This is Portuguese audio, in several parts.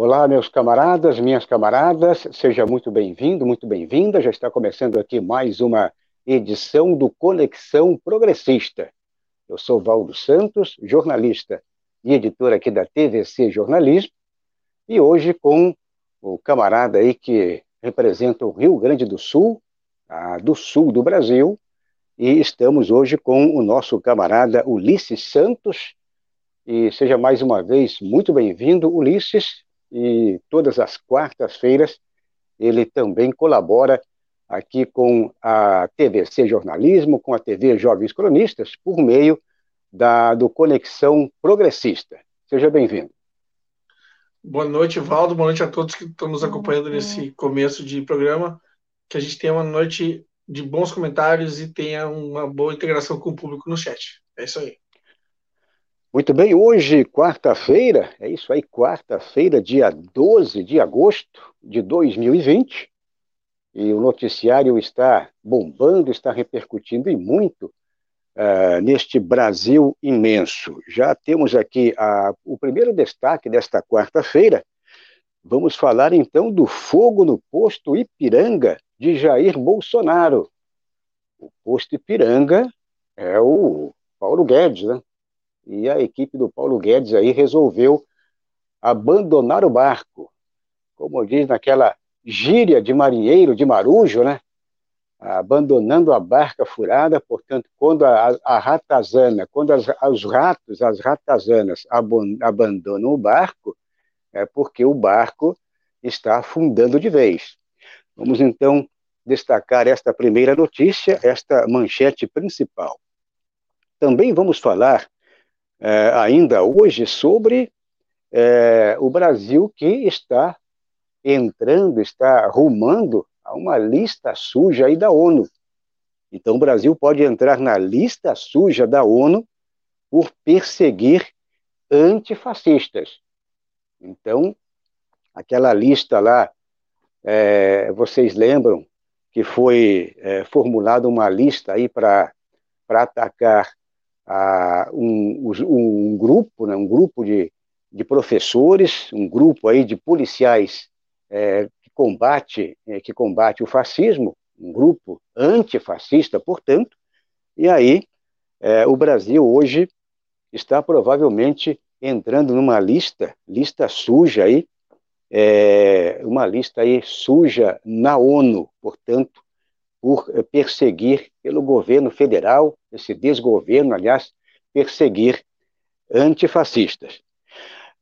Olá, meus camaradas, minhas camaradas, seja muito bem-vindo, muito bem-vinda. Já está começando aqui mais uma edição do Conexão Progressista. Eu sou Valdo Santos, jornalista e editor aqui da TVC Jornalismo, e hoje com o camarada aí que representa o Rio Grande do Sul, do sul do Brasil, e estamos hoje com o nosso camarada Ulisses Santos. E seja mais uma vez muito bem-vindo, Ulisses e todas as quartas-feiras ele também colabora aqui com a TVC Jornalismo, com a TV Jovens Cronistas, por meio da, do Conexão Progressista. Seja bem-vindo. Boa noite, Valdo. Boa noite a todos que estão nos acompanhando nesse começo de programa. Que a gente tenha uma noite de bons comentários e tenha uma boa integração com o público no chat. É isso aí. Muito bem, hoje, quarta-feira, é isso aí, quarta-feira, dia 12 de agosto de 2020, e o noticiário está bombando, está repercutindo e muito uh, neste Brasil imenso. Já temos aqui a, o primeiro destaque desta quarta-feira. Vamos falar então do fogo no posto Ipiranga de Jair Bolsonaro. O posto Ipiranga é o Paulo Guedes, né? E a equipe do Paulo Guedes aí resolveu abandonar o barco. Como diz naquela gíria de marinheiro, de marujo, né? Abandonando a barca furada, portanto, quando a, a ratazana, quando as, os ratos, as ratazanas abandonam o barco, é porque o barco está afundando de vez. Vamos então destacar esta primeira notícia, esta manchete principal. Também vamos falar é, ainda hoje sobre é, o Brasil que está entrando, está rumando a uma lista suja aí da ONU. Então, o Brasil pode entrar na lista suja da ONU por perseguir antifascistas. Então, aquela lista lá, é, vocês lembram que foi é, formulada uma lista aí para atacar um, um, grupo, né, um grupo de, de professores, um grupo aí de policiais é, que combate é, que combate o fascismo, um grupo antifascista, portanto, e aí é, o Brasil hoje está provavelmente entrando numa lista, lista suja aí, é, uma lista aí suja na ONU, portanto, por perseguir pelo governo federal, esse desgoverno, aliás, perseguir antifascistas.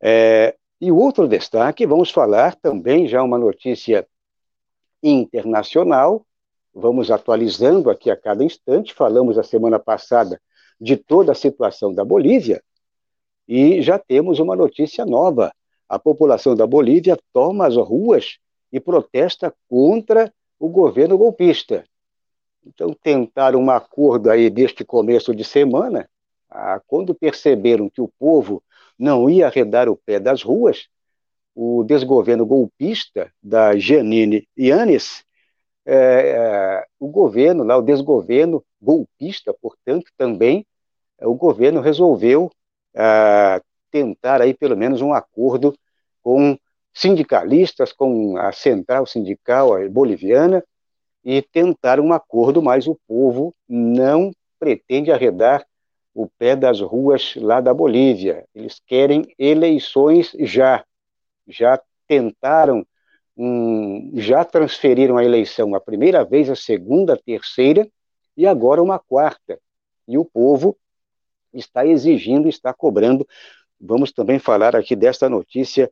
É, e o outro destaque, vamos falar também já uma notícia internacional, vamos atualizando aqui a cada instante, falamos a semana passada de toda a situação da Bolívia, e já temos uma notícia nova. A população da Bolívia toma as ruas e protesta contra o governo golpista. Então, tentaram um acordo aí deste começo de semana, ah, quando perceberam que o povo não ia arredar o pé das ruas, o desgoverno golpista da Janine Yanes, é, é, o governo, lá, o desgoverno golpista, portanto, também, é, o governo resolveu é, tentar aí pelo menos um acordo com sindicalistas, com a central sindical boliviana, e tentar um acordo, mas o povo não pretende arredar o pé das ruas lá da Bolívia. Eles querem eleições já. Já tentaram, já transferiram a eleição a primeira vez, a segunda, a terceira e agora uma quarta. E o povo está exigindo, está cobrando. Vamos também falar aqui desta notícia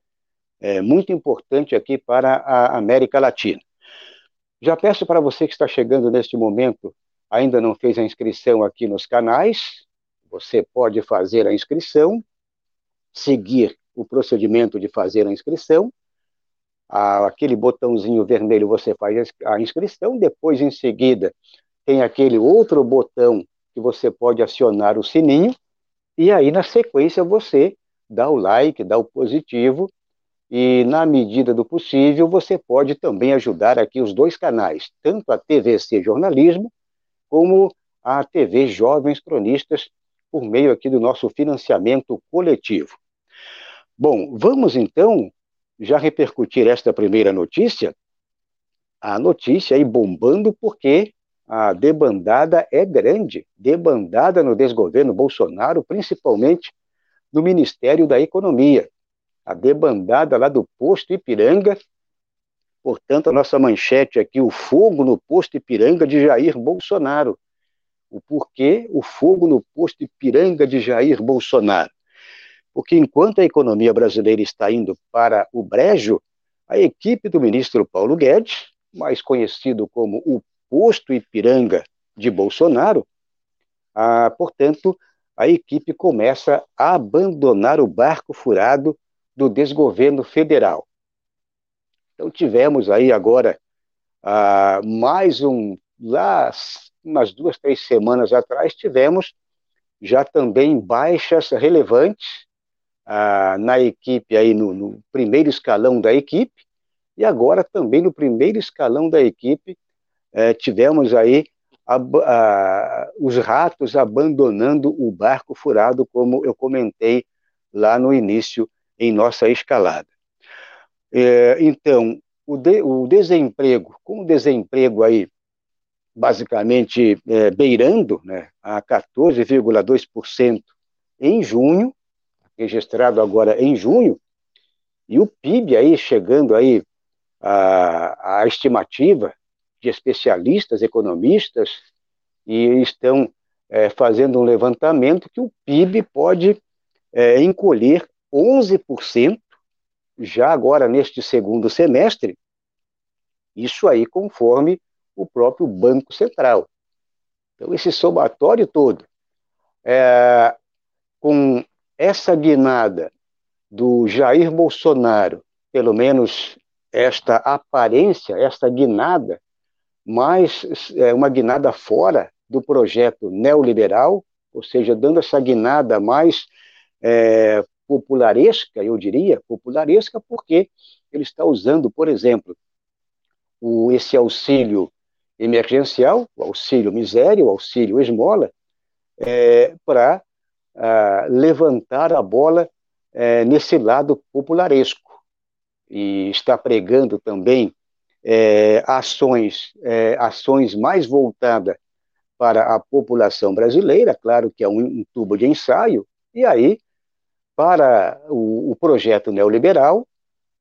é, muito importante aqui para a América Latina. Já peço para você que está chegando neste momento, ainda não fez a inscrição aqui nos canais, você pode fazer a inscrição, seguir o procedimento de fazer a inscrição, aquele botãozinho vermelho você faz a inscrição, depois em seguida tem aquele outro botão que você pode acionar o sininho, e aí na sequência você dá o like, dá o positivo e, na medida do possível, você pode também ajudar aqui os dois canais, tanto a TVC Jornalismo, como a TV Jovens Cronistas, por meio aqui do nosso financiamento coletivo. Bom, vamos então já repercutir esta primeira notícia, a notícia aí bombando porque a debandada é grande, debandada no desgoverno Bolsonaro, principalmente no Ministério da Economia. A debandada lá do posto Ipiranga, portanto, a nossa manchete aqui, o fogo no posto Ipiranga de Jair Bolsonaro. O porquê o fogo no posto Ipiranga de Jair Bolsonaro? Porque enquanto a economia brasileira está indo para o brejo, a equipe do ministro Paulo Guedes, mais conhecido como o posto Ipiranga de Bolsonaro, ah, portanto, a equipe começa a abandonar o barco furado do desgoverno federal. Então tivemos aí agora ah, mais um, lá umas duas, três semanas atrás, tivemos já também baixas relevantes ah, na equipe, aí no, no primeiro escalão da equipe, e agora também no primeiro escalão da equipe é, tivemos aí a, a, os ratos abandonando o barco furado, como eu comentei lá no início em nossa escalada. É, então, o, de, o, desemprego, com o desemprego aí basicamente é, beirando né, a 14,2% em junho, registrado agora em junho, e o PIB aí chegando aí a, a estimativa de especialistas, economistas, e estão é, fazendo um levantamento que o PIB pode é, encolher 11% já agora neste segundo semestre, isso aí conforme o próprio Banco Central. Então, esse somatório todo, é, com essa guinada do Jair Bolsonaro, pelo menos esta aparência, esta guinada, mas é, uma guinada fora do projeto neoliberal, ou seja, dando essa guinada mais é, popularesca, eu diria, popularesca, porque ele está usando, por exemplo, o, esse auxílio emergencial, o auxílio miséria, o auxílio esmola, é, para levantar a bola é, nesse lado popularesco. E está pregando também é, ações, é, ações mais voltadas para a população brasileira, claro que é um, um tubo de ensaio, e aí, para o, o projeto neoliberal,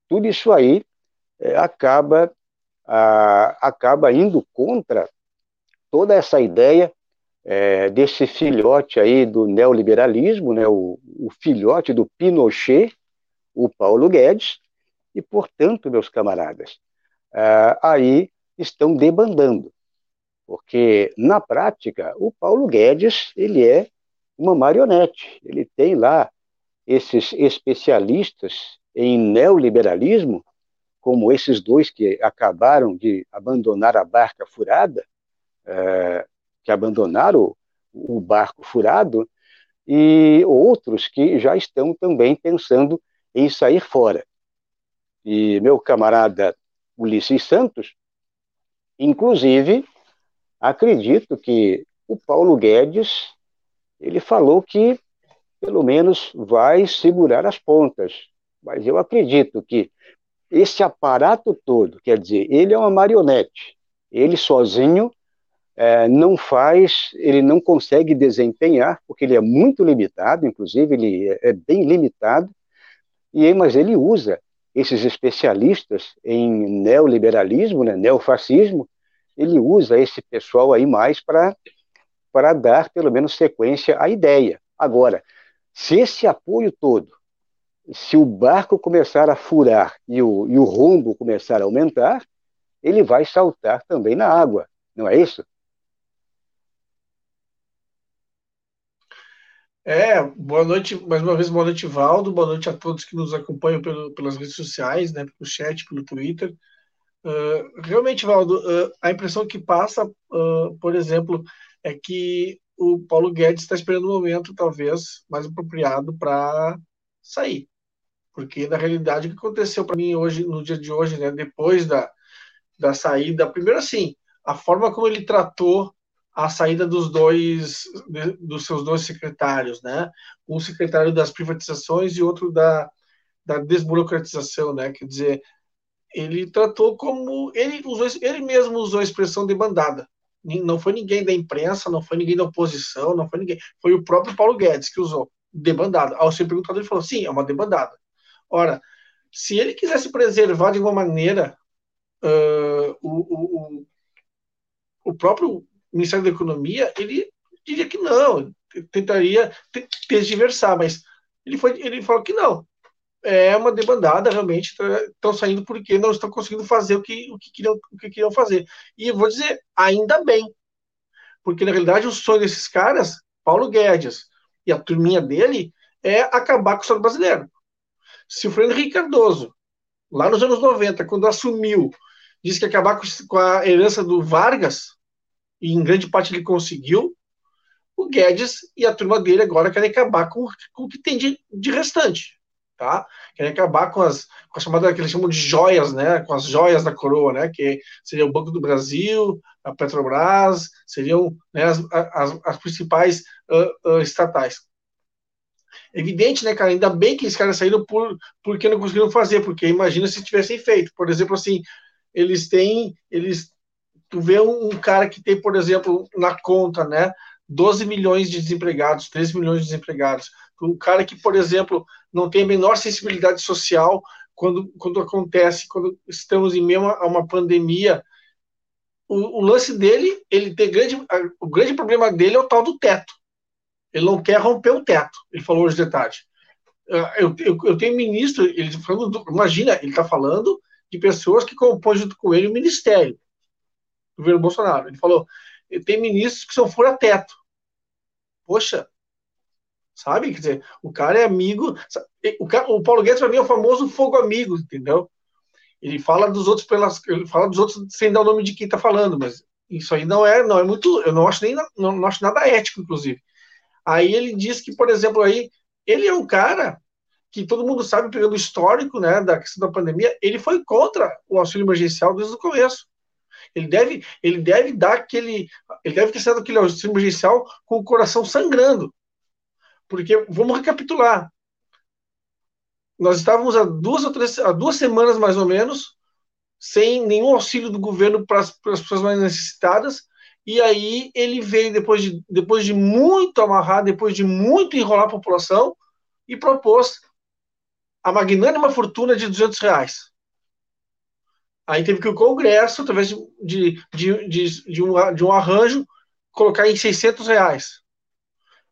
tudo isso aí é, acaba, a, acaba indo contra toda essa ideia é, desse filhote aí do neoliberalismo, né, o, o filhote do Pinochet, o Paulo Guedes, e, portanto, meus camaradas, uh, aí estão debandando, porque na prática o Paulo Guedes ele é uma marionete, ele tem lá esses especialistas em neoliberalismo, como esses dois que acabaram de abandonar a barca furada, uh, que abandonaram o, o barco furado, e outros que já estão também pensando em sair fora. E meu camarada Ulisses Santos. Inclusive, acredito que o Paulo Guedes ele falou que pelo menos vai segurar as pontas. Mas eu acredito que esse aparato todo, quer dizer, ele é uma marionete. Ele sozinho é, não faz, ele não consegue desempenhar, porque ele é muito limitado, inclusive ele é, é bem limitado, e mas ele usa esses especialistas em neoliberalismo, né, neofascismo, ele usa esse pessoal aí mais para dar pelo menos sequência à ideia. Agora, se esse apoio todo, se o barco começar a furar e o, e o rombo começar a aumentar, ele vai saltar também na água, não é isso? É, boa noite, mais uma vez, boa noite, Valdo, boa noite a todos que nos acompanham pelo, pelas redes sociais, né, pelo chat, pelo Twitter. Uh, realmente, Valdo, uh, a impressão que passa, uh, por exemplo, é que o Paulo Guedes está esperando um momento, talvez, mais apropriado para sair. Porque, na realidade, o que aconteceu para mim hoje, no dia de hoje, né, depois da, da saída, primeiro assim, a forma como ele tratou a saída dos dois dos seus dois secretários, né? Um secretário das privatizações e outro da da desburocratização, né? Quer dizer, ele tratou como ele usou, ele mesmo usou a expressão debandada. Não foi ninguém da imprensa, não foi ninguém da oposição, não foi ninguém. Foi o próprio Paulo Guedes que usou debandada. Ao ser perguntado, ele falou: sim, é uma debandada. Ora, se ele quisesse preservar de alguma maneira uh, o, o, o próprio Ministério da Economia, ele diria que não, tentaria tergiversar, mas ele, foi, ele falou que não. É uma debandada, realmente, estão tá, saindo porque não estão conseguindo fazer o que, o, que queriam, o que queriam fazer. E vou dizer, ainda bem, porque na realidade o sonho desses caras, Paulo Guedes e a turminha dele, é acabar com o Estado brasileiro. Se o Henrique Cardoso, lá nos anos 90, quando assumiu, disse que acabar com a herança do Vargas, e em grande parte ele conseguiu, o Guedes e a turma dele agora querem acabar com, com o que tem de, de restante. Tá? Querem acabar com as, com a chamada que eles chamam de joias, né? Com as joias da coroa, né? Que seria o Banco do Brasil, a Petrobras, seriam né, as, as, as principais uh, uh, estatais. Evidente, né, cara? Ainda bem que esses caras saíram por, porque não conseguiram fazer, porque imagina se tivessem feito. Por exemplo, assim, eles têm, eles, tu vê um, um cara que tem, por exemplo, na conta, né, 12 milhões de desempregados, 13 milhões de desempregados. Um cara que, por exemplo, não tem a menor sensibilidade social quando, quando acontece, quando estamos em meio a uma pandemia. O, o lance dele, ele tem grande, o grande problema dele é o tal do teto. Ele não quer romper o teto. Ele falou hoje de tarde. Ah, eu, eu, eu tenho ministro, ele falando, imagina, ele está falando de pessoas que compõem junto com ele o ministério do governo Bolsonaro. Ele falou: tem ministros que são fura-teto. Poxa, sabe? Quer dizer, o cara é amigo. O, cara, o Paulo Guedes, para mim, é o famoso fogo amigo, entendeu? Ele fala dos outros pelas, ele fala dos outros sem dar o nome de quem está falando, mas isso aí não é, não é muito. Eu não acho nem não, não acho nada ético, inclusive. Aí ele diz que, por exemplo, aí ele é um cara que todo mundo sabe, pegando o histórico né, da questão da pandemia, ele foi contra o auxílio emergencial desde o começo. Ele deve, ele deve dar aquele. Ele deve ter sido aquele auxílio emergencial com o coração sangrando. Porque, vamos recapitular. Nós estávamos há duas ou três, há duas semanas mais ou menos, sem nenhum auxílio do governo para as, para as pessoas mais necessitadas, e aí ele veio depois de, depois de muito amarrar, depois de muito enrolar a população, e propôs a magnânima fortuna de 200 reais. Aí teve que o Congresso, através de, de, de, de, um, de um arranjo, colocar em 600 reais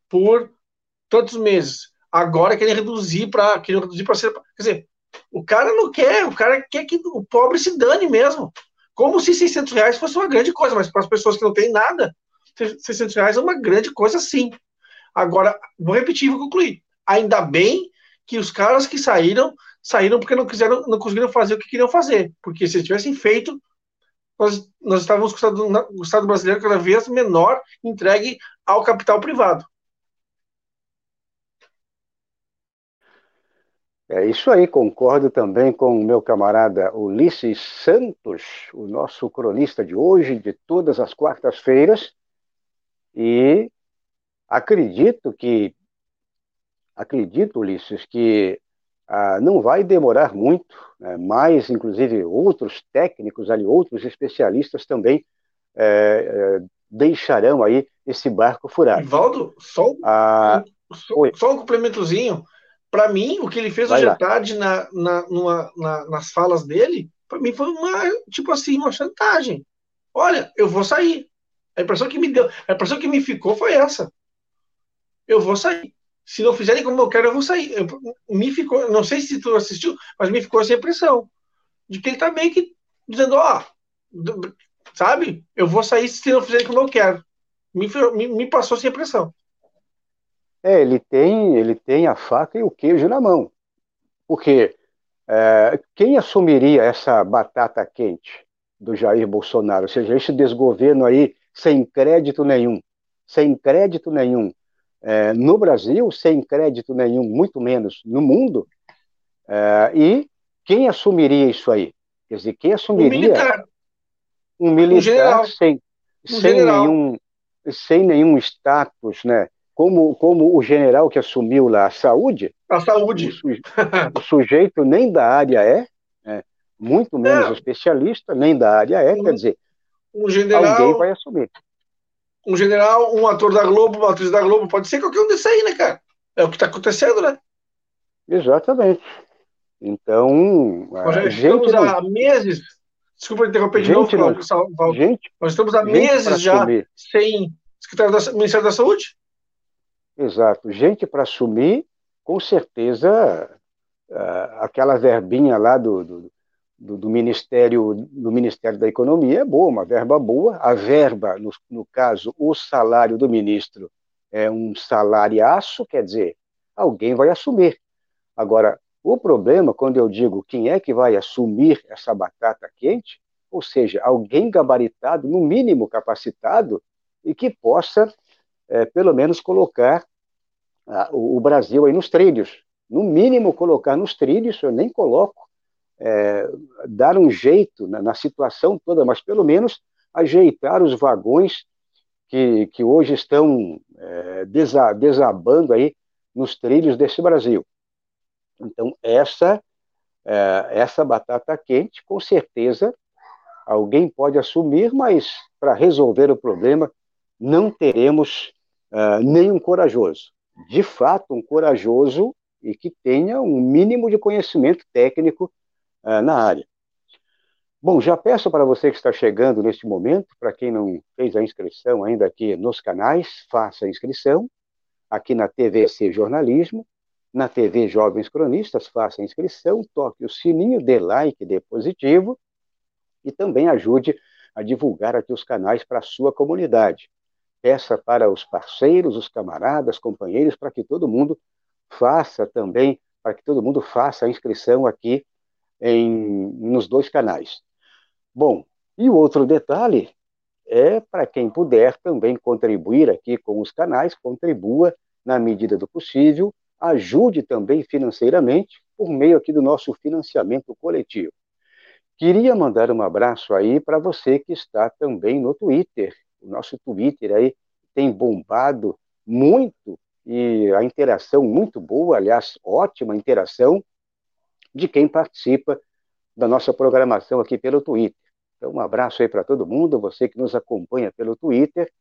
por tantos meses. Agora querem reduzir para querem reduzir para ser. Quer dizer, o cara não quer, o cara quer que o pobre se dane mesmo. Como se 600 reais fosse uma grande coisa, mas para as pessoas que não têm nada, 600 reais é uma grande coisa sim. Agora, vou repetir e vou concluir. Ainda bem que os caras que saíram saíram porque não quiseram, não conseguiram fazer o que queriam fazer. Porque se tivessem feito, nós, nós estávamos com o Estado, o Estado brasileiro cada vez menor entregue ao capital privado. É isso aí, concordo também com o meu camarada Ulisses Santos, o nosso cronista de hoje, de todas as quartas-feiras, e acredito que, acredito, Ulisses, que ah, não vai demorar muito, né, mais inclusive outros técnicos ali, outros especialistas também é, é, deixarão aí esse barco furado. Ivaldo, só, ah, só, só um complementozinho. Para mim, o que ele fez hoje à tarde na, na, numa, na, nas falas dele, para mim foi uma, tipo assim, uma chantagem. Olha, eu vou sair. A impressão que me deu, a impressão que me ficou foi essa. Eu vou sair se não fizerem como eu quero, eu vou sair. Eu, me ficou, não sei se tu assistiu, mas me ficou essa impressão de que ele tá meio que dizendo, ó, sabe? Eu vou sair se não fizerem como eu quero. Me, me, me passou essa impressão. É, ele tem, ele tem a faca e o queijo na mão. Porque é, quem assumiria essa batata quente do Jair Bolsonaro? Ou seja, esse desgoverno aí sem crédito nenhum, sem crédito nenhum, é, no Brasil, sem crédito nenhum, muito menos no mundo, é, e quem assumiria isso aí? Quer dizer, quem assumiria? Um militar. Um militar um sem, um sem, nenhum, sem nenhum status né, como, como o general que assumiu lá a saúde. A saúde. O, suje, o sujeito nem da área é, é muito menos é. especialista, nem da área é, um, quer dizer, um general, alguém vai assumir. Um general, um ator da Globo, uma atriz da Globo, pode ser qualquer um desses aí, né, cara? É o que está acontecendo, né? Exatamente. Então, nós já estamos não... há meses. Desculpa interromper de novo, não... Val, gente, Nós estamos há meses já assumir. sem secretário do Ministério da Saúde. Exato. Gente para assumir, com certeza, aquela verbinha lá do, do, do, do, Ministério, do Ministério da Economia é boa, uma verba boa. A verba, no, no caso, o salário do ministro é um salariaço, quer dizer, alguém vai assumir. Agora, o problema, quando eu digo quem é que vai assumir essa batata quente, ou seja, alguém gabaritado, no mínimo capacitado, e que possa, é, pelo menos, colocar o, o, Brasil aí nos trilhos. No mínimo, colocar nos trilhos, eu nem coloco, é, dar um jeito na, na, situação toda, mas pelo menos ajeitar os vagões que, que hoje estão é, desabando aí nos trilhos desse Brasil. Então, essa, é, essa batata quente, com certeza, alguém pode assumir, mas para resolver o problema, não teremos uh, nenhum corajoso. De fato, um corajoso e que tenha um mínimo de conhecimento técnico uh, na área. Bom, já peço para você que está chegando neste momento, para quem não fez a inscrição ainda aqui nos canais, faça a inscrição. Aqui na TVC Jornalismo, na TV Jovens Cronistas, faça a inscrição, toque o sininho, dê like, dê positivo e também ajude a divulgar aqui os canais para a sua comunidade. Peça para os parceiros, os camaradas, companheiros, para que todo mundo faça também, para que todo mundo faça a inscrição aqui em, nos dois canais. Bom, e o outro detalhe é para quem puder também contribuir aqui com os canais, contribua na medida do possível, ajude também financeiramente por meio aqui do nosso financiamento coletivo. Queria mandar um abraço aí para você que está também no Twitter. O nosso Twitter aí tem bombado muito e a interação muito boa, aliás, ótima interação de quem participa da nossa programação aqui pelo Twitter. Então, um abraço aí para todo mundo, você que nos acompanha pelo Twitter.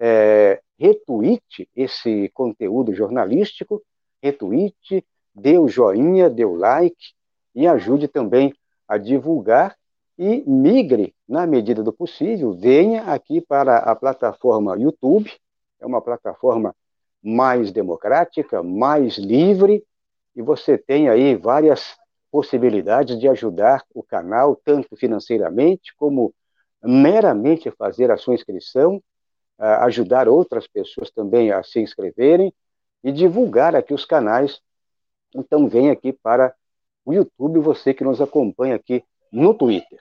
É, retweete esse conteúdo jornalístico retweet, dê o joinha, dê o like e ajude também a divulgar e migre, na medida do possível, venha aqui para a plataforma YouTube, é uma plataforma mais democrática, mais livre, e você tem aí várias possibilidades de ajudar o canal, tanto financeiramente como meramente fazer a sua inscrição, ajudar outras pessoas também a se inscreverem e divulgar aqui os canais. Então, vem aqui para o YouTube, você que nos acompanha aqui no Twitter.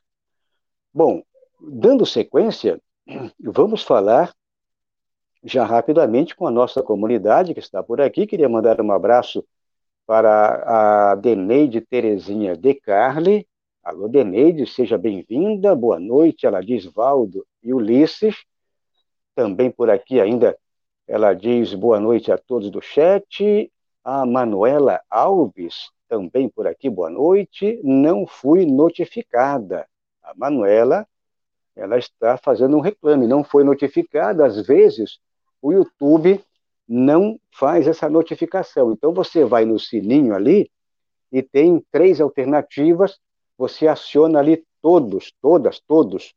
Bom, dando sequência, vamos falar já rapidamente com a nossa comunidade que está por aqui. Queria mandar um abraço para a Deneide Terezinha De Carli. Alô, Deneide, seja bem-vinda. Boa noite. Ela diz Valdo e Ulisses. Também por aqui ainda ela diz boa noite a todos do chat. A Manuela Alves, também por aqui, boa noite. Não fui notificada. A Manuela, ela está fazendo um reclame, não foi notificada. Às vezes, o YouTube não faz essa notificação. Então, você vai no sininho ali e tem três alternativas. Você aciona ali todos, todas, todos.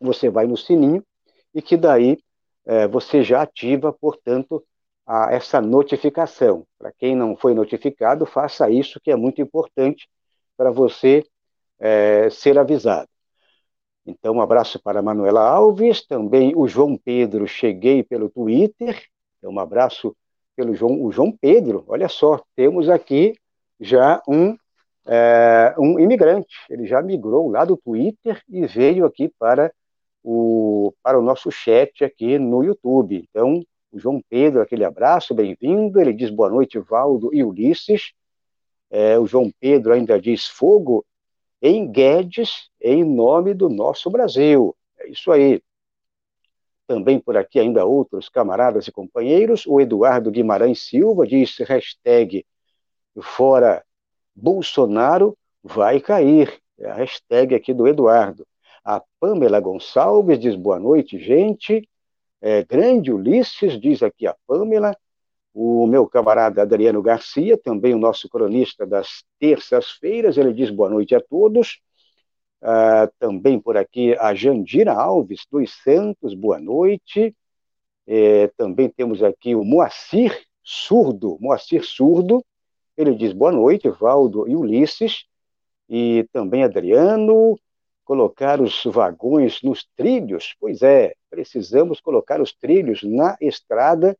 Você vai no sininho e que daí é, você já ativa, portanto, a, essa notificação. Para quem não foi notificado, faça isso, que é muito importante para você é, ser avisado. Então, um abraço para a Manuela Alves, também o João Pedro, cheguei pelo Twitter. Então, um abraço pelo João, o João Pedro. Olha só, temos aqui já um, é, um imigrante. Ele já migrou lá do Twitter e veio aqui para o, para o nosso chat aqui no YouTube. Então, o João Pedro, aquele abraço, bem-vindo. Ele diz boa noite, Valdo e Ulisses. É, o João Pedro ainda diz fogo em Guedes, em nome do nosso Brasil. É isso aí. também por aqui ainda outros camaradas e companheiros. O Eduardo Guimarães Silva diz hashtag fora Bolsonaro vai cair. É a hashtag aqui do Eduardo. A Pamela Gonçalves diz boa noite, gente. É, grande Ulisses, diz aqui a Pamela. O meu camarada Adriano Garcia, também o nosso cronista das terças-feiras, ele diz boa noite a todos. Uh, também por aqui a Jandira Alves dos Santos, boa noite. É, também temos aqui o Moacir Surdo, Moacir Surdo, ele diz boa noite, Valdo e Ulisses, e também Adriano, colocar os vagões nos trilhos, pois é, precisamos colocar os trilhos na estrada,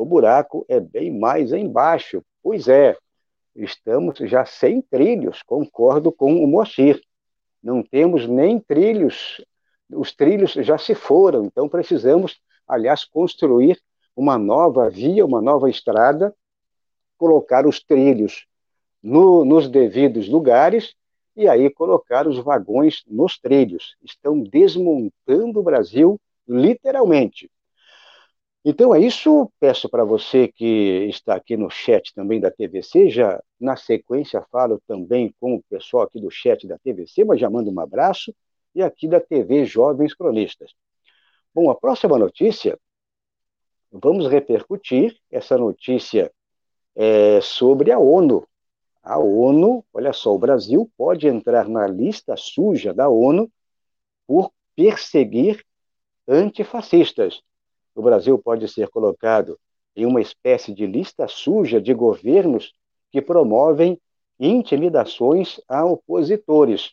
o buraco é bem mais embaixo, pois é, estamos já sem trilhos, concordo com o Moacir não temos nem trilhos, os trilhos já se foram, então precisamos, aliás, construir uma nova via, uma nova estrada, colocar os trilhos no, nos devidos lugares e aí colocar os vagões nos trilhos. Estão desmontando o Brasil literalmente. Então é isso. Peço para você que está aqui no chat também da TVC, já na sequência falo também com o pessoal aqui do chat da TVC, mas já mando um abraço, e aqui da TV Jovens Cronistas. Bom, a próxima notícia, vamos repercutir essa notícia é, sobre a ONU. A ONU, olha só, o Brasil pode entrar na lista suja da ONU por perseguir antifascistas o Brasil pode ser colocado em uma espécie de lista suja de governos que promovem intimidações a opositores.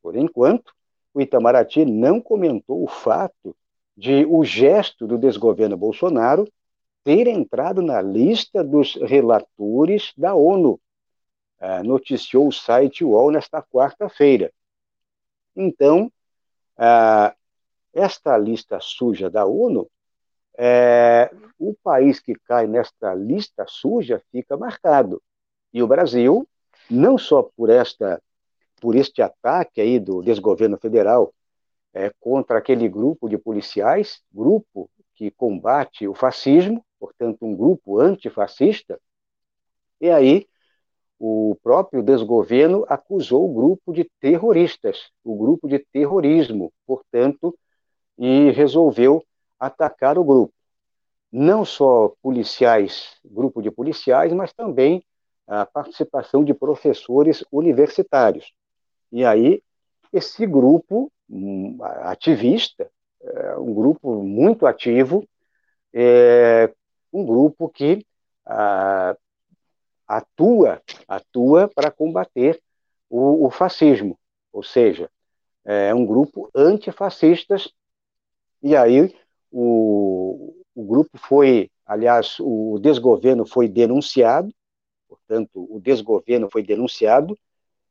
Por enquanto, o Itamaraty não comentou o fato de o gesto do desgoverno Bolsonaro ter entrado na lista dos relatores da ONU, ah, noticiou o site UOL nesta quarta-feira. Então, ah, esta lista suja da ONU é, o país que cai nesta lista suja fica marcado. E o Brasil, não só por esta por este ataque aí do desgoverno federal é, contra aquele grupo de policiais, grupo que combate o fascismo, portanto um grupo antifascista, e aí o próprio desgoverno acusou o grupo de terroristas, o grupo de terrorismo, portanto, e resolveu atacar o grupo. Não só policiais, grupo de policiais, mas também a participação de professores universitários. E aí, esse grupo um, ativista, é, um grupo muito ativo, é um grupo que atua atua para combater o, o, fascismo, ou seja, é um grupo antifascistas, e aí o, o grupo foi, aliás, o desgoverno foi denunciado, portanto, o desgoverno foi denunciado,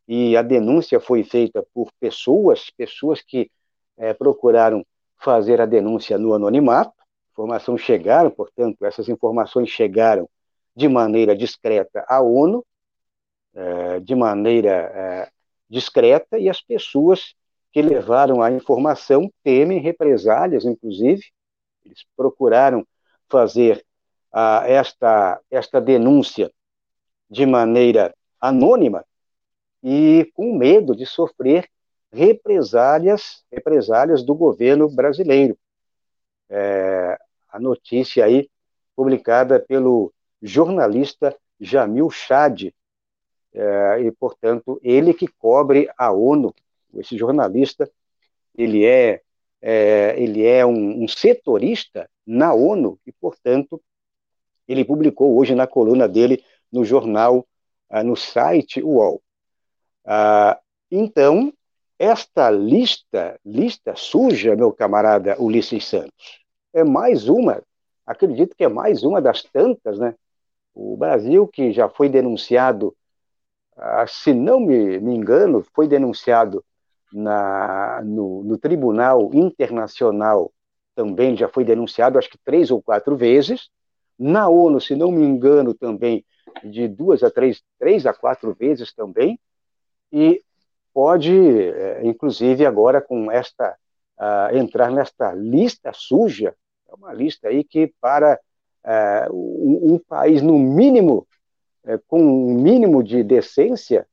e a denúncia foi feita por pessoas, pessoas que é, procuraram fazer a denúncia no anonimato, informações chegaram, portanto, essas informações chegaram de maneira discreta à ONU, é, de maneira é, discreta, e as pessoas que levaram a informação temem represálias, inclusive, eles procuraram fazer ah, esta, esta denúncia de maneira anônima e com medo de sofrer represálias, represálias do governo brasileiro. É, a notícia aí publicada pelo jornalista Jamil Chad, é, e portanto ele que cobre a ONU. Esse jornalista ele é é, ele é um, um, setorista na ONU e, portanto, ele publicou hoje na coluna dele no jornal, ah, no site UOL. Ah, então, esta lista, lista suja, meu camarada Ulisses Santos, é mais uma, acredito que é mais uma das tantas, né? O Brasil, que já foi denunciado, ah, se não me, me engano, foi denunciado na, no, no Tribunal Internacional também já foi denunciado, acho que três ou quatro vezes. Na ONU, se não me engano, também de duas a três, três a quatro vezes também. E pode, é, inclusive agora com esta uh, entrar nesta lista suja, é uma lista aí que para uh, um, um, país, no mínimo, uh, com um mínimo de decência,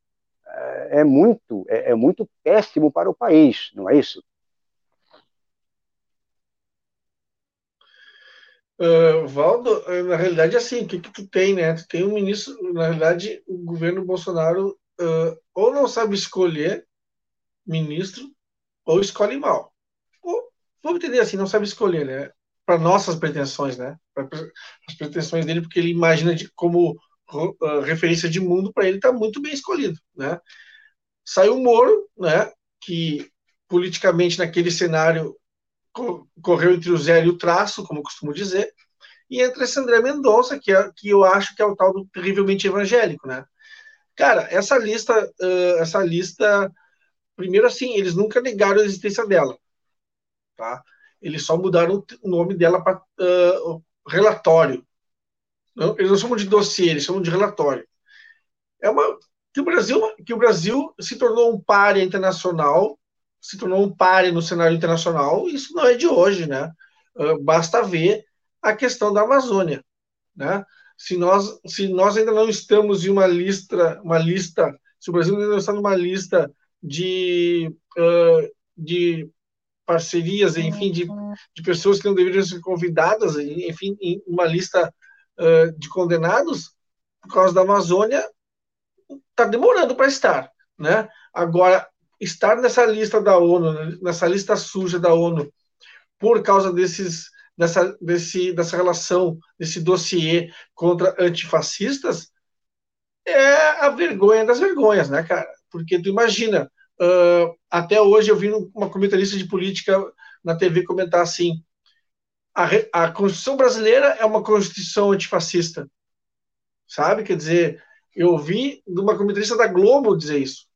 é muito, é, é, muito péssimo para o país, não é isso? Uh, Valdo, na realidade, assim, o que, que tu tem, né? Tu tem um ministro, na realidade, o governo Bolsonaro uh, ou não sabe escolher ministro, ou escolhe mal. Ou, vamos entender assim, não sabe escolher, né? Para nossas pretensões, né? Para as pretensões dele, porque ele imagina de, como referência de mundo, para ele está muito bem escolhido, né? Saiu o Moro, né? Que politicamente naquele cenário correu entre o zero e o traço, como costumo dizer, e entra esse André Mendonça, que, é, que eu acho que é o tal do terrivelmente evangélico, né? Cara, essa lista, uh, essa lista, primeiro assim, eles nunca negaram a existência dela, tá? Eles só mudaram o nome dela para uh, relatório. Não, eles não chamam de dossiê, eles chamam de relatório. É uma que o Brasil, que o Brasil se tornou um páreo internacional se tornou um páreo no cenário internacional, isso não é de hoje, né? Uh, basta ver a questão da Amazônia, né? Se nós, se nós ainda não estamos em uma lista, uma lista, se o Brasil ainda não está numa lista de, uh, de parcerias, enfim, de, de pessoas que não deveriam ser convidadas, enfim, em uma lista uh, de condenados por causa da Amazônia, está demorando para estar, né? Agora, estar nessa lista da ONU, nessa lista suja da ONU, por causa desses, dessa, desse, dessa relação, desse dossiê contra antifascistas, é a vergonha das vergonhas, né, cara? Porque tu imagina, uh, até hoje eu vi uma comentarista de política na TV comentar assim: a, a Constituição brasileira é uma Constituição antifascista, sabe? Quer dizer, eu ouvi de uma comentarista da Globo dizer isso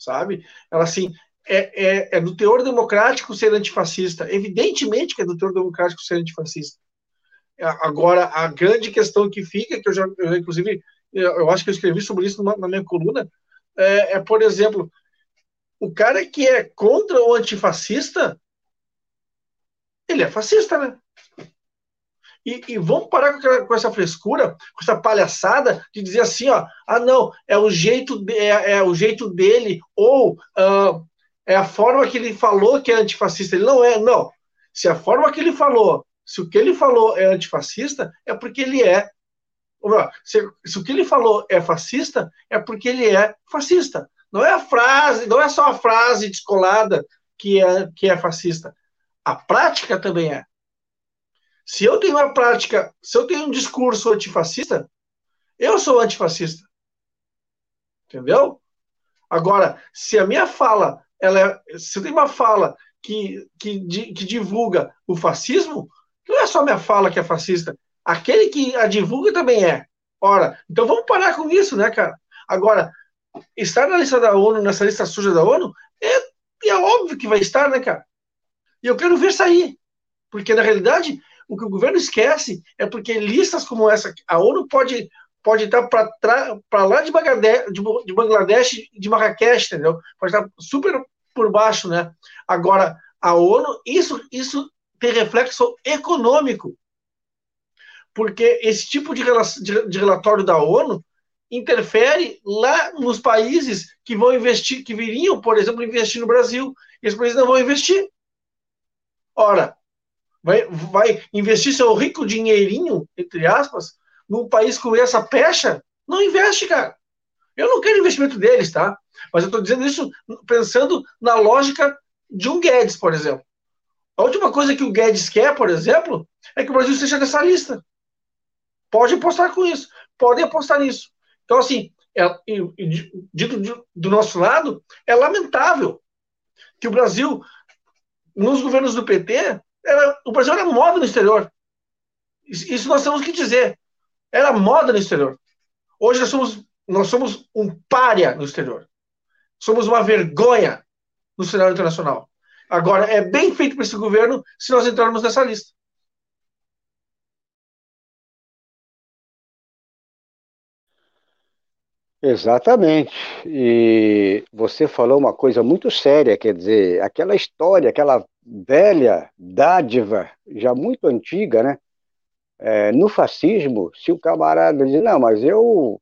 sabe? Ela, assim, é, é, é, do teor democrático ser antifascista. Evidentemente que é do teor democrático ser antifascista. É, agora, a grande questão que fica, que eu já, eu, inclusive, eu acho que eu escrevi sobre isso numa, na minha coluna, é, é, por exemplo, o cara que é contra o antifascista, ele é fascista, né? E, e vamos parar com, com, essa frescura, com essa palhaçada de dizer assim, ó, ah não, é o jeito, de, é, é, o jeito dele, ou uh, é a forma que ele falou que é antifascista. Ele não é, não. Se a forma que ele falou, se o que ele falou é antifascista, é porque ele é. Se, se o que ele falou é fascista, é porque ele é fascista. Não é a frase, não é só a frase descolada que é, que é fascista. A prática também é. Se eu tenho uma prática, se eu tenho um discurso antifascista, eu sou antifascista. Entendeu? Agora, se a minha fala, ela é, se eu tenho uma fala que, que, que divulga o fascismo, não é só minha fala que é fascista. Aquele que a divulga também é. Ora, então vamos parar com isso, né, cara? Agora, estar na lista da ONU, nessa lista suja da ONU, é, é óbvio que vai estar, né, cara? E eu quero ver sair. Porque, na realidade, o que o governo esquece é porque listas como essa, a ONU pode, pode estar para lá de Bangladesh, de, de Bangladesh, de Marrakech, entendeu? Pode estar super por baixo, né? Agora, a ONU, isso, isso tem reflexo econômico, porque esse tipo de, de, de relatório da ONU interfere lá nos países que vão investir, que viriam, por exemplo, investir no Brasil, e esses países não vão investir. Ora, vai, vai investir seu rico dinheirinho, entre aspas, num país com essa pecha, não investe, cara. Eu não quero investimento deles, tá? Mas eu estou dizendo isso pensando na lógica de um Guedes, por exemplo. A última coisa que o Guedes quer, por exemplo, é que o Brasil esteja nessa lista. Pode apostar com isso. Podem apostar nisso. Então, assim, é, dito do nosso lado, é lamentável que o Brasil, nos governos do PT, era, o Brasil era moda no exterior. Isso nós temos que dizer. Era moda no exterior. Hoje nós somos, nós somos um párea no exterior. Somos uma vergonha no cenário internacional. Agora, é bem feito para esse governo se nós entrarmos nessa lista. Exatamente. E você falou uma coisa muito séria, quer dizer, aquela história, aquela velha dádiva, já muito antiga, né? É, no fascismo, se o camarada diz, não, mas eu,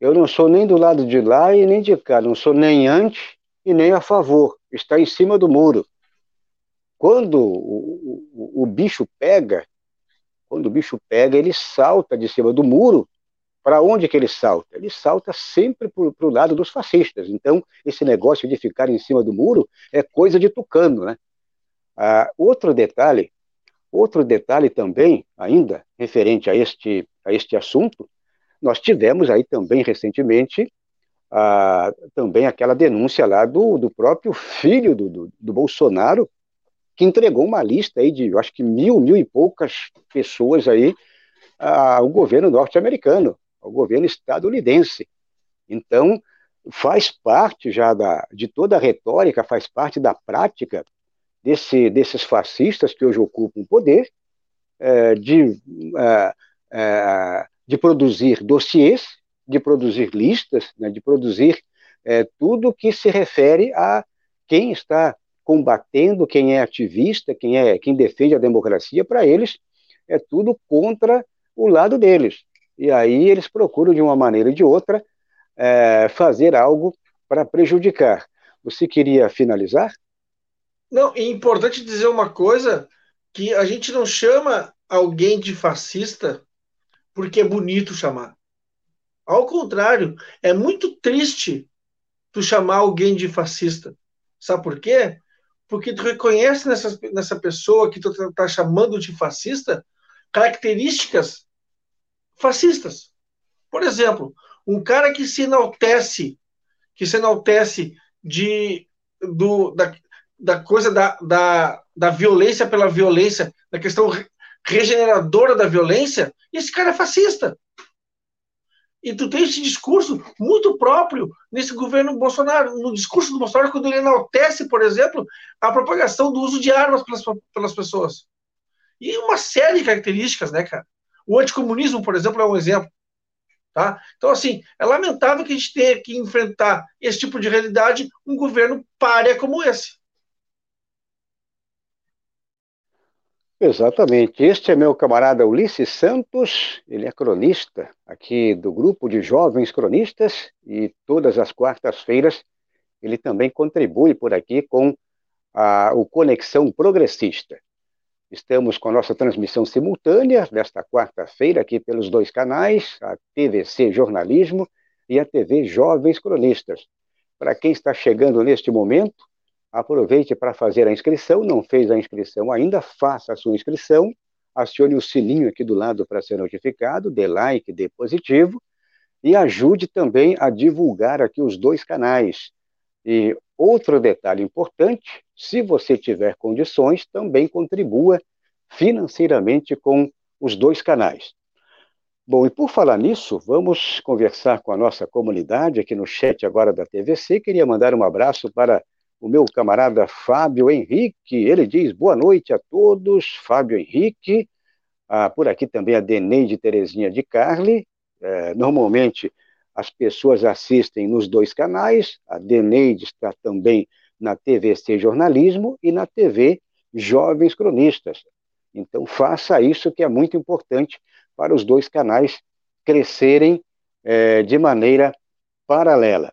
eu não sou nem do lado de lá e nem de cá, não sou nem antes e nem a favor, está em cima do muro. Quando o, o, o bicho pega, quando o bicho pega, ele salta de cima do muro para onde que ele salta? Ele salta sempre para o lado dos fascistas. Então, esse negócio de ficar em cima do muro é coisa de tucano, né? Ah, outro detalhe, outro detalhe também, ainda referente a este, a este assunto, nós tivemos aí também recentemente ah, também aquela denúncia lá do, do próprio filho do, do, do Bolsonaro, que entregou uma lista aí de, eu acho que mil, mil e poucas pessoas aí ao governo norte-americano ao governo estadunidense. Então, faz parte já da, de toda a retórica, faz parte da prática desse, desses fascistas que hoje ocupam o poder, é, de, é, é, de produzir dossiês, de produzir listas, né, de produzir é, tudo que se refere a quem está combatendo, quem é ativista, quem é quem defende a democracia, para eles é tudo contra o lado deles. E aí eles procuram, de uma maneira ou de outra, é, fazer algo para prejudicar. Você queria finalizar? Não, é importante dizer uma coisa, que a gente não chama alguém de fascista porque é bonito chamar. Ao contrário, é muito triste tu chamar alguém de fascista. Sabe por quê? Porque tu reconhece nessa, nessa pessoa que tu está tá chamando de fascista características fascistas. Por exemplo, um cara que se enaltece, que se enaltece de, do, da, da coisa da, da, da violência pela violência, da questão regeneradora da violência, esse cara é fascista. E tu tem esse discurso muito próprio nesse governo Bolsonaro, no discurso do Bolsonaro, quando ele enaltece, por exemplo, a propagação do uso de armas pelas, pelas pessoas. E uma série de características, né, cara? O anticomunismo, por exemplo, é um exemplo. Tá? Então, assim, é lamentável que a gente tenha que enfrentar esse tipo de realidade um governo párea como esse. Exatamente. Este é meu camarada Ulisses Santos, ele é cronista aqui do grupo de jovens cronistas e todas as quartas-feiras ele também contribui por aqui com a, o Conexão Progressista. Estamos com a nossa transmissão simultânea desta quarta-feira aqui pelos dois canais, a TVC Jornalismo e a TV Jovens Cronistas. Para quem está chegando neste momento, aproveite para fazer a inscrição. Não fez a inscrição ainda, faça a sua inscrição. Acione o sininho aqui do lado para ser notificado, dê like, dê positivo e ajude também a divulgar aqui os dois canais. E outro detalhe importante: se você tiver condições, também contribua financeiramente com os dois canais. Bom, e por falar nisso, vamos conversar com a nossa comunidade aqui no chat agora da TVC. Queria mandar um abraço para o meu camarada Fábio Henrique. Ele diz boa noite a todos, Fábio Henrique. Ah, por aqui também a Deneide Terezinha de Carli. É, normalmente as pessoas assistem nos dois canais. A Deneide está também na TVC Jornalismo e na TV Jovens Cronistas. Então, faça isso que é muito importante para os dois canais crescerem é, de maneira paralela.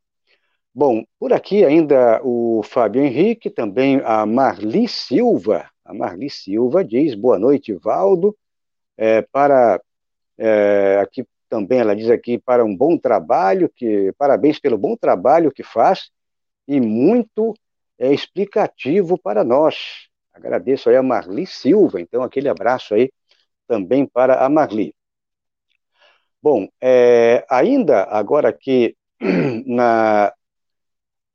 Bom, por aqui ainda o Fábio Henrique, também a Marli Silva. A Marli Silva diz: boa noite, Valdo. É, para é, aqui também ela diz aqui para um bom trabalho, que parabéns pelo bom trabalho que faz e muito é, explicativo para nós. Agradeço aí a Marli Silva, então aquele abraço aí também para a Marli. Bom, é, ainda agora aqui na,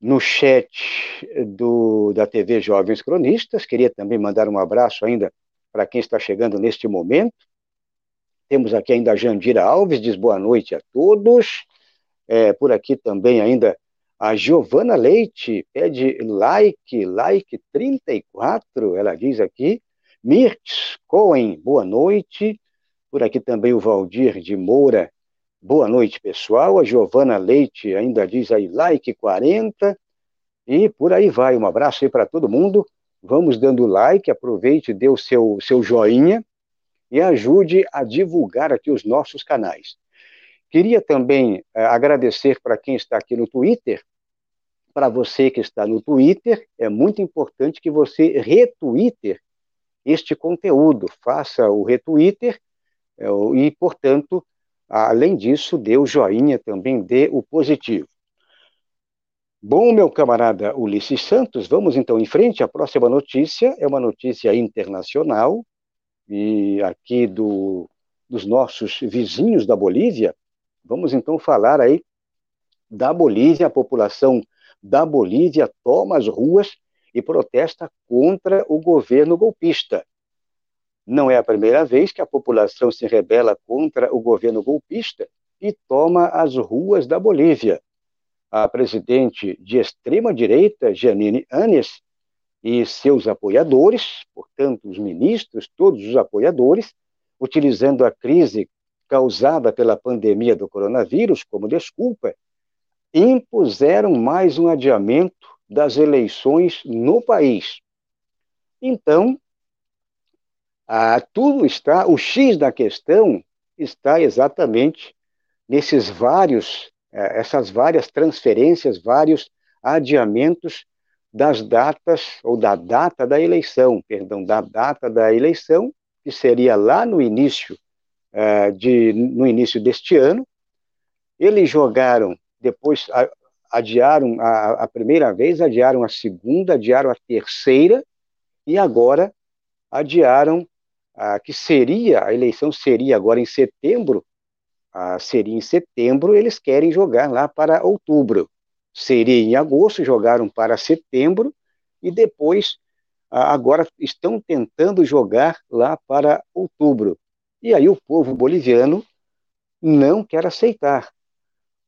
no chat do, da TV Jovens Cronistas, queria também mandar um abraço ainda para quem está chegando neste momento. Temos aqui ainda a Jandira Alves, diz boa noite a todos. É, por aqui também ainda a Giovana Leite pede like, like 34, ela diz aqui. Mirtz Cohen, boa noite. Por aqui também o Valdir de Moura Boa noite, pessoal. A Giovana Leite ainda diz aí like 40 e por aí vai. Um abraço aí para todo mundo. Vamos dando like, aproveite, dê o seu, seu joinha e ajude a divulgar aqui os nossos canais. Queria também eh, agradecer para quem está aqui no Twitter. Para você que está no Twitter, é muito importante que você retwitter este conteúdo, faça o retwitter eh, e, portanto, além disso, dê o joinha também, dê o positivo. Bom, meu camarada Ulisses Santos, vamos então em frente. A próxima notícia é uma notícia internacional e aqui do, dos nossos vizinhos da Bolívia. Vamos então falar aí da Bolívia. A população da Bolívia toma as ruas e protesta contra o governo golpista. Não é a primeira vez que a população se rebela contra o governo golpista e toma as ruas da Bolívia a presidente de extrema-direita, Janine Anes, e seus apoiadores, portanto, os ministros, todos os apoiadores, utilizando a crise causada pela pandemia do coronavírus como desculpa, impuseram mais um adiamento das eleições no país. Então, a, tudo está, o X da questão está exatamente nesses vários é, essas várias transferências, vários adiamentos das datas, ou da data da eleição, perdão, da data da eleição, que seria lá no início, é, de, no início deste ano. Eles jogaram, depois adiaram a, a primeira vez, adiaram a segunda, adiaram a terceira, e agora adiaram a, que seria, a eleição seria agora em setembro, seria em setembro, eles querem jogar lá para outubro. Seria em agosto, jogaram para setembro, e depois, agora estão tentando jogar lá para outubro. E aí o povo boliviano não quer aceitar.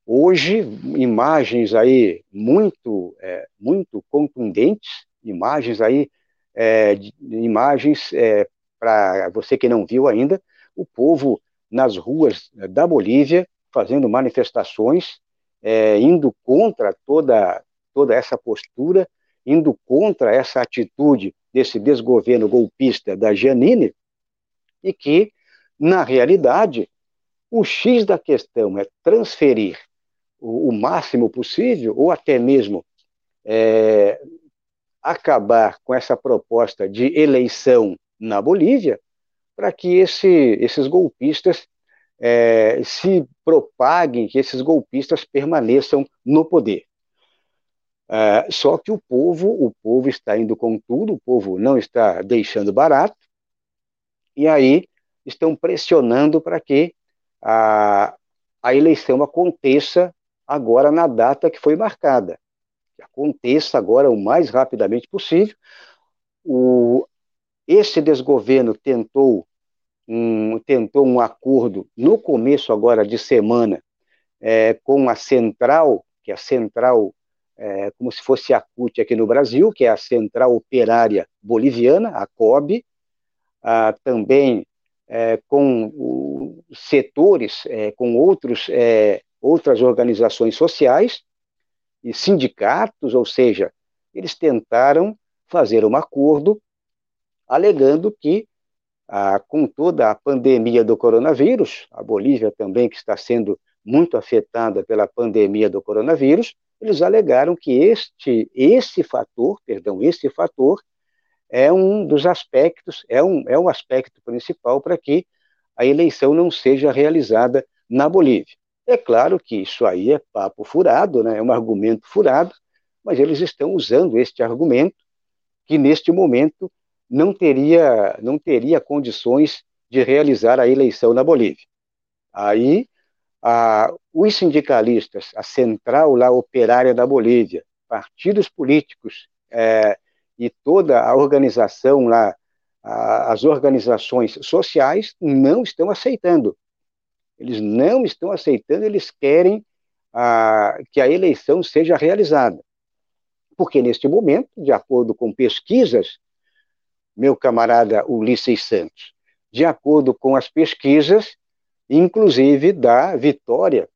Hoje, imagens aí muito, é, muito contundentes, imagens aí, é, imagens é, para você que não viu ainda, o povo nas ruas eh, da Bolívia, fazendo manifestações, é, indo contra toda, toda essa postura, indo contra essa atitude desse desgoverno golpista da Janine, e que, na realidade, o X da questão é transferir o, o máximo possível, ou até mesmo é, acabar com essa proposta de eleição na Bolívia, para que esse, esses golpistas é, se propaguem, que esses golpistas permaneçam no poder. É, só que o povo, o povo está indo com tudo, o povo não está deixando barato, e aí estão pressionando para que a, a eleição aconteça agora na data que foi marcada. Que aconteça agora o mais rapidamente possível. O, esse desgoverno tentou um, tentou um acordo no começo agora de semana é, com a Central, que é a Central, é, como se fosse a CUT aqui no Brasil, que é a Central Operária Boliviana, a COB, ah, também é, com o, setores, é, com outros, é, outras organizações sociais e sindicatos, ou seja, eles tentaram fazer um acordo alegando que, ah, com toda a pandemia do coronavírus, a Bolívia também, que está sendo muito afetada pela pandemia do coronavírus, eles alegaram que este, esse fator, perdão, esse fator é um dos aspectos, é um, é um aspecto principal para que a eleição não seja realizada na Bolívia. É claro que isso aí é papo furado, né? é um argumento furado, mas eles estão usando este argumento que neste momento não teria, não teria condições de realizar a eleição na Bolívia. Aí, a, os sindicalistas, a central lá operária da Bolívia, partidos políticos é, e toda a organização lá, a, as organizações sociais não estão aceitando. Eles não estão aceitando, eles querem a, que a eleição seja realizada. Porque neste momento, de acordo com pesquisas, meu camarada Ulisses Santos. De acordo com as pesquisas, inclusive da vitória